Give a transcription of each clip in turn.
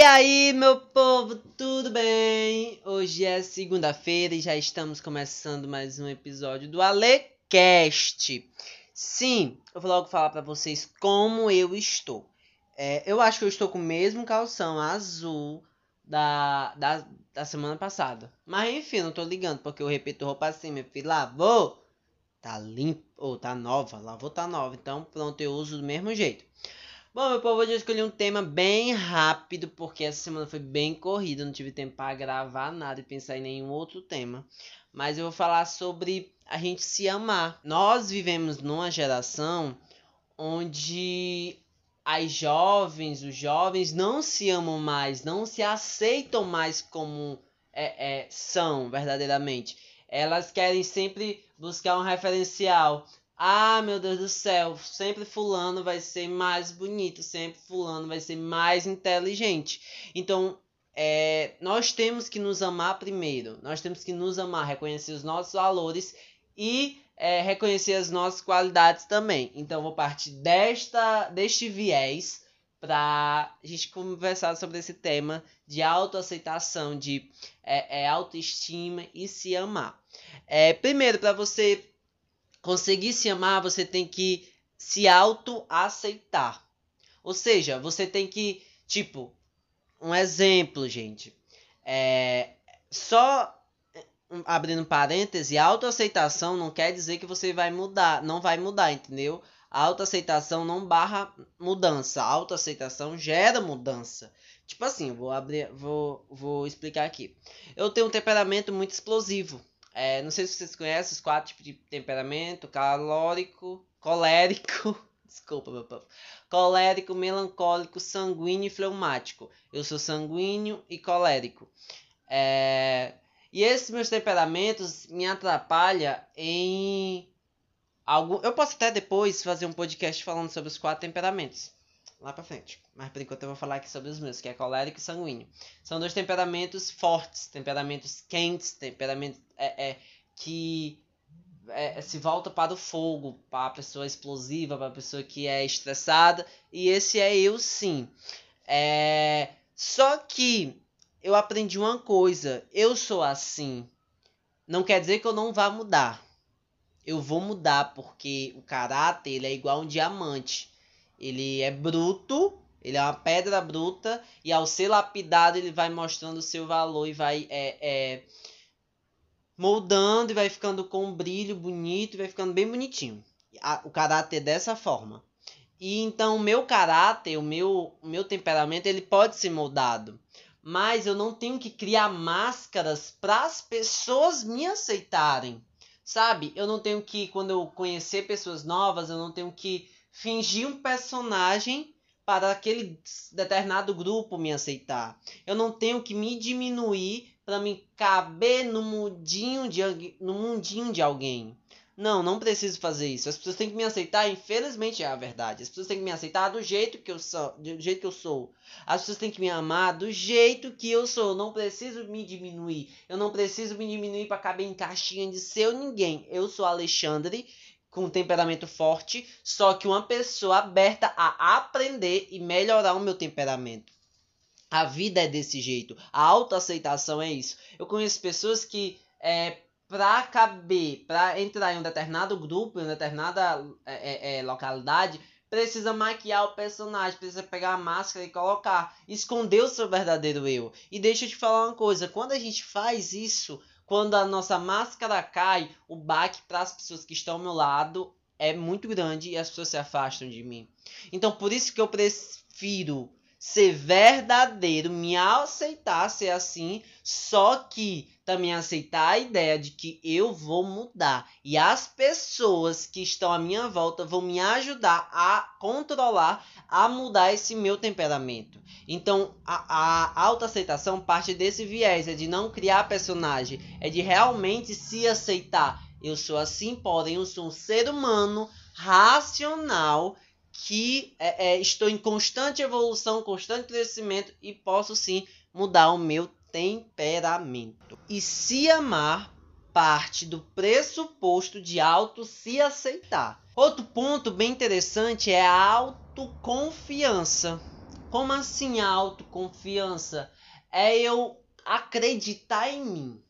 E aí, meu povo, tudo bem? Hoje é segunda-feira e já estamos começando mais um episódio do Alecast. Sim, eu vou logo falar para vocês como eu estou. É, eu acho que eu estou com o mesmo calção azul da, da, da semana passada. Mas enfim, não tô ligando, porque eu repito roupa assim, meu filho. Lavou, tá limpo, ou tá nova, lavou, tá nova. Então pronto, eu uso do mesmo jeito. Bom, meu povo, hoje eu escolhi um tema bem rápido, porque essa semana foi bem corrida, não tive tempo para gravar nada e pensar em nenhum outro tema. Mas eu vou falar sobre a gente se amar. Nós vivemos numa geração onde as jovens, os jovens não se amam mais, não se aceitam mais como é, é, são verdadeiramente. Elas querem sempre buscar um referencial. Ah, meu Deus do céu, sempre fulano vai ser mais bonito, sempre fulano vai ser mais inteligente. Então, é, nós temos que nos amar primeiro. Nós temos que nos amar, reconhecer os nossos valores e é, reconhecer as nossas qualidades também. Então, vou partir desta, deste viés para a gente conversar sobre esse tema de autoaceitação, de é, é, autoestima e se amar. É, primeiro, para você conseguir se amar, você tem que se auto-aceitar. Ou seja, você tem que, tipo, um exemplo, gente. É, só abrindo parêntese, autoaceitação não quer dizer que você vai mudar, não vai mudar, entendeu? Autoaceitação não barra mudança, autoaceitação gera mudança. Tipo assim, vou abrir, vou, vou explicar aqui. Eu tenho um temperamento muito explosivo. É, não sei se vocês conhecem os quatro tipos de temperamento: calórico, colérico, desculpa, meu povo. Colérico, melancólico, sanguíneo e fleumático. Eu sou sanguíneo e colérico. É, e esses meus temperamentos me atrapalham em algum. Eu posso até depois fazer um podcast falando sobre os quatro temperamentos lá pra frente. Mas por enquanto eu vou falar aqui sobre os meus, que é colérico e sanguíneo. São dois temperamentos fortes, temperamentos quentes, temperamentos é, é, que é, se volta para o fogo, para a pessoa explosiva, para a pessoa que é estressada. E esse é eu sim. É... Só que eu aprendi uma coisa. Eu sou assim. Não quer dizer que eu não vá mudar. Eu vou mudar porque o caráter ele é igual um diamante. Ele é bruto, ele é uma pedra bruta, e ao ser lapidado, ele vai mostrando o seu valor e vai é, é, moldando e vai ficando com um brilho bonito e vai ficando bem bonitinho. O caráter é dessa forma. E então o meu caráter, o meu, o meu temperamento, ele pode ser moldado. Mas eu não tenho que criar máscaras para as pessoas me aceitarem. Sabe? Eu não tenho que, quando eu conhecer pessoas novas, eu não tenho que fingir um personagem para aquele determinado grupo me aceitar. Eu não tenho que me diminuir para me caber no mundinho de, no mundinho de alguém. Não, não preciso fazer isso. As pessoas têm que me aceitar, infelizmente é a verdade. As pessoas têm que me aceitar do jeito que eu sou, do jeito que eu sou. As pessoas têm que me amar do jeito que eu sou. Eu não preciso me diminuir. Eu não preciso me diminuir para caber em caixinha de ser ninguém. Eu sou Alexandre com um temperamento forte, só que uma pessoa aberta a aprender e melhorar o meu temperamento. A vida é desse jeito, a autoaceitação é isso. Eu conheço pessoas que, é, para caber, para entrar em um determinado grupo, em uma determinada é, é, é, localidade, precisa maquiar o personagem, precisa pegar a máscara e colocar, esconder o seu verdadeiro eu. E deixa eu te falar uma coisa: quando a gente faz isso, quando a nossa máscara cai, o baque para as pessoas que estão ao meu lado é muito grande e as pessoas se afastam de mim. Então, por isso que eu prefiro ser verdadeiro, me aceitar ser assim, só que também aceitar a ideia de que eu vou mudar e as pessoas que estão à minha volta vão me ajudar a controlar, a mudar esse meu temperamento. Então, a, a autoaceitação parte desse viés, é de não criar personagem, é de realmente se aceitar. Eu sou assim, porém eu sou um ser humano racional que é, é, estou em constante evolução, constante crescimento e posso sim mudar o meu temperamento. E se amar parte do pressuposto de auto se aceitar. Outro ponto bem interessante é a autoconfiança. Como assim autoconfiança? É eu acreditar em mim.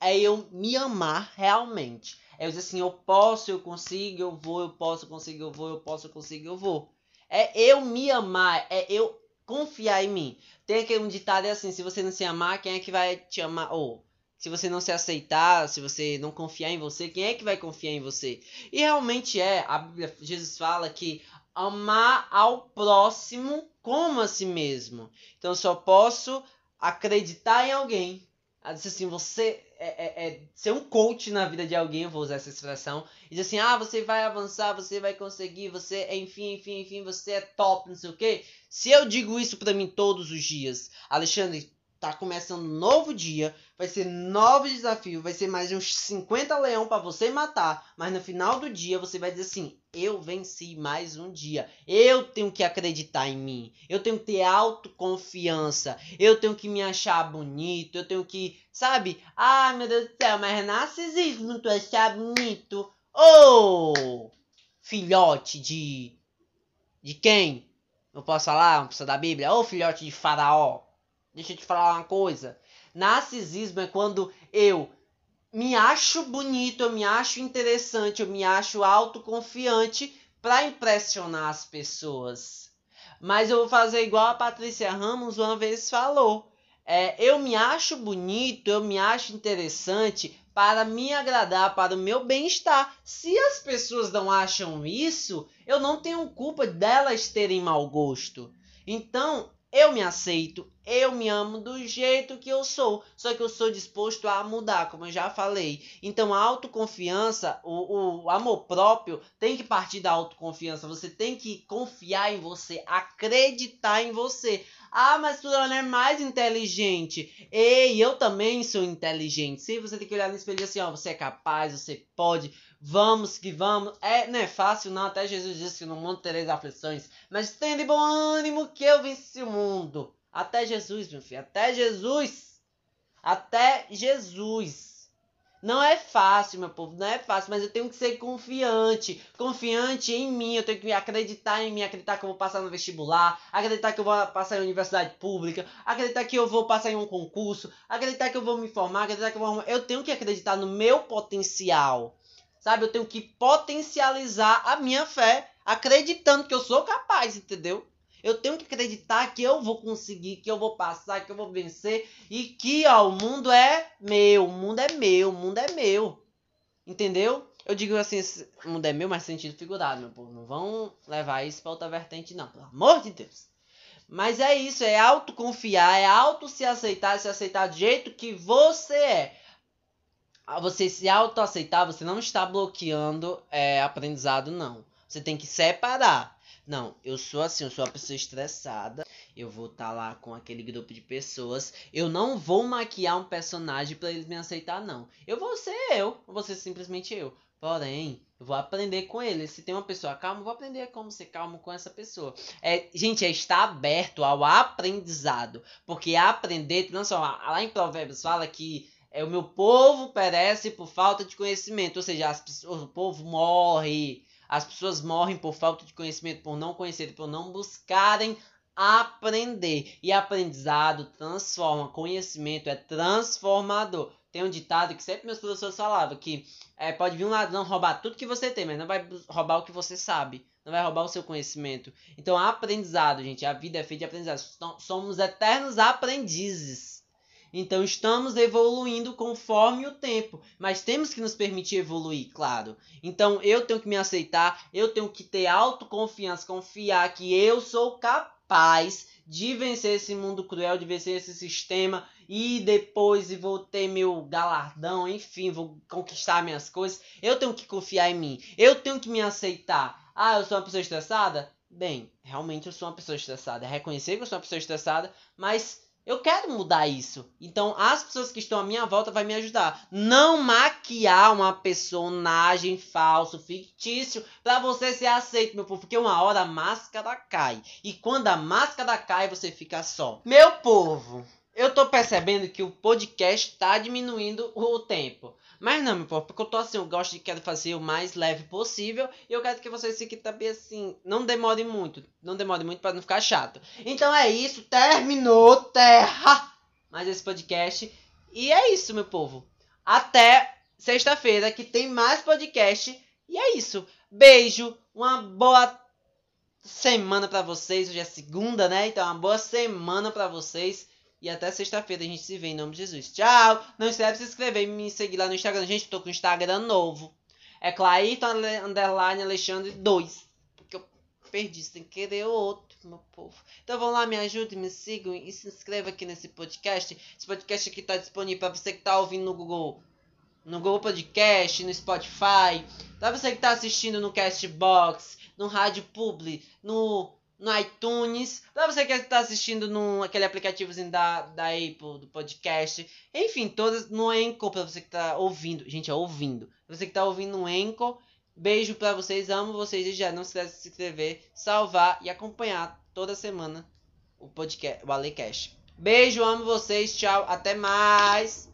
É eu me amar realmente. É dizer assim, eu posso, eu consigo, eu vou, eu posso, consigo, eu vou, eu posso, eu consigo, eu vou. É eu me amar, é eu confiar em mim. Tem aquele um ditado é assim, se você não se amar, quem é que vai te amar? Ou se você não se aceitar, se você não confiar em você, quem é que vai confiar em você? E realmente é, a Bíblia, Jesus fala que amar ao próximo como a si mesmo. Então só posso acreditar em alguém. Assim, você é, é, é, ser um coach na vida de alguém, eu vou usar essa expressão, e dizer assim, ah, você vai avançar, você vai conseguir, você, enfim, enfim, enfim, você é top, não sei o quê. Se eu digo isso para mim todos os dias, Alexandre, tá começando um novo dia, vai ser novo desafio, vai ser mais uns 50 leão para você matar, mas no final do dia você vai dizer assim: eu venci mais um dia. Eu tenho que acreditar em mim. Eu tenho que ter autoconfiança. Eu tenho que me achar bonito, eu tenho que, sabe? Ai, meu Deus do céu, mas é narcisismo tu achar bonito. Ô! Oh, filhote de de quem? Eu posso falar, uma pessoa da Bíblia? Ô, oh, filhote de faraó. Deixa eu te falar uma coisa. Narcisismo é quando eu me acho bonito, eu me acho interessante, eu me acho autoconfiante para impressionar as pessoas. Mas eu vou fazer igual a Patrícia Ramos uma vez falou. É, eu me acho bonito, eu me acho interessante para me agradar, para o meu bem-estar. Se as pessoas não acham isso, eu não tenho culpa delas terem mau gosto. Então, eu me aceito, eu me amo do jeito que eu sou, só que eu sou disposto a mudar, como eu já falei. Então, a autoconfiança, o, o amor próprio tem que partir da autoconfiança. Você tem que confiar em você, acreditar em você. Ah, mas tu não é mais inteligente. Ei, eu também sou inteligente. Se você tem que olhar no espelho assim, ó, você é capaz, você pode, vamos que vamos. É, não é fácil não, até Jesus disse que no mundo tereis aflições, mas tem de bom ânimo que eu venci o mundo. Até Jesus, meu filho, até Jesus. Até Jesus. Não é fácil, meu povo, não é fácil, mas eu tenho que ser confiante. Confiante em mim, eu tenho que acreditar em mim, acreditar que eu vou passar no vestibular, acreditar que eu vou passar em universidade pública, acreditar que eu vou passar em um concurso, acreditar que eu vou me formar, acreditar que eu vou. Eu tenho que acreditar no meu potencial. Sabe? Eu tenho que potencializar a minha fé, acreditando que eu sou capaz, entendeu? Eu tenho que acreditar que eu vou conseguir, que eu vou passar, que eu vou vencer e que ó, o mundo é meu, o mundo é meu, o mundo é meu. Entendeu? Eu digo assim, o mundo é meu, mas sentido figurado, meu povo. Não vão levar isso para outra vertente, não, pelo amor de Deus. Mas é isso, é autoconfiar, é auto se aceitar, se aceitar do jeito que você é. Você se autoaceitar, você não está bloqueando é, aprendizado, não. Você tem que separar. Não, eu sou assim, eu sou uma pessoa estressada. Eu vou estar tá lá com aquele grupo de pessoas. Eu não vou maquiar um personagem para eles me aceitar, não. Eu vou ser eu, eu vou ser simplesmente eu. Porém, eu vou aprender com ele. Se tem uma pessoa calma, eu vou aprender como ser calmo com essa pessoa. É, gente, é estar aberto ao aprendizado. Porque aprender, não só lá em Provérbios fala que é, o meu povo perece por falta de conhecimento. Ou seja, as, o povo morre as pessoas morrem por falta de conhecimento, por não conhecerem, por não buscarem aprender. E aprendizado transforma, conhecimento é transformador. Tem um ditado que sempre meus professores falavam que é, pode vir um ladrão roubar tudo que você tem, mas não vai roubar o que você sabe. Não vai roubar o seu conhecimento. Então, aprendizado, gente. A vida é feita de aprendizado. Somos eternos aprendizes. Então estamos evoluindo conforme o tempo, mas temos que nos permitir evoluir, claro. Então eu tenho que me aceitar, eu tenho que ter autoconfiança, confiar que eu sou capaz de vencer esse mundo cruel, de vencer esse sistema e depois vou ter meu galardão, enfim, vou conquistar minhas coisas. Eu tenho que confiar em mim. Eu tenho que me aceitar. Ah, eu sou uma pessoa estressada? Bem, realmente eu sou uma pessoa estressada. É reconhecer que eu sou uma pessoa estressada, mas eu quero mudar isso. Então, as pessoas que estão à minha volta vai me ajudar. Não maquiar uma personagem falso, fictício, para você ser aceito, meu povo. Porque uma hora a máscara cai. E quando a máscara cai, você fica só. Meu povo, eu tô percebendo que o podcast está diminuindo o tempo. Mas não, meu povo, porque eu tô assim, eu gosto de quero fazer o mais leve possível. E eu quero que vocês fiquem também assim. Não demore muito. Não demore muito para não ficar chato. Então é isso. Terminou, terra! Mais esse podcast. E é isso, meu povo. Até sexta-feira que tem mais podcast. E é isso. Beijo. Uma boa semana para vocês. Hoje é segunda, né? Então, uma boa semana para vocês. E até sexta-feira a gente se vê em nome de Jesus. Tchau! Não esquece de se inscrever e me seguir lá no Instagram. Gente, eu tô com o Instagram novo. É Underline Alexandre 2. Porque eu perdi sem querer outro, meu povo. Então vão lá, me ajudem, me sigam e se inscreva aqui nesse podcast. Esse podcast aqui tá disponível para você que tá ouvindo no Google. No Google Podcast, no Spotify. Pra você que tá assistindo no Castbox, no Rádio Publi, no no iTunes, pra você que está assistindo no aquele aplicativozinho da, da Apple, do podcast, enfim, todas no Enco para você que está ouvindo, gente, é ouvindo, você que está ouvindo no Enco, beijo para vocês, amo vocês e já não se esqueça de se inscrever, salvar e acompanhar toda semana o podcast, o Alecast. Beijo, amo vocês, tchau, até mais!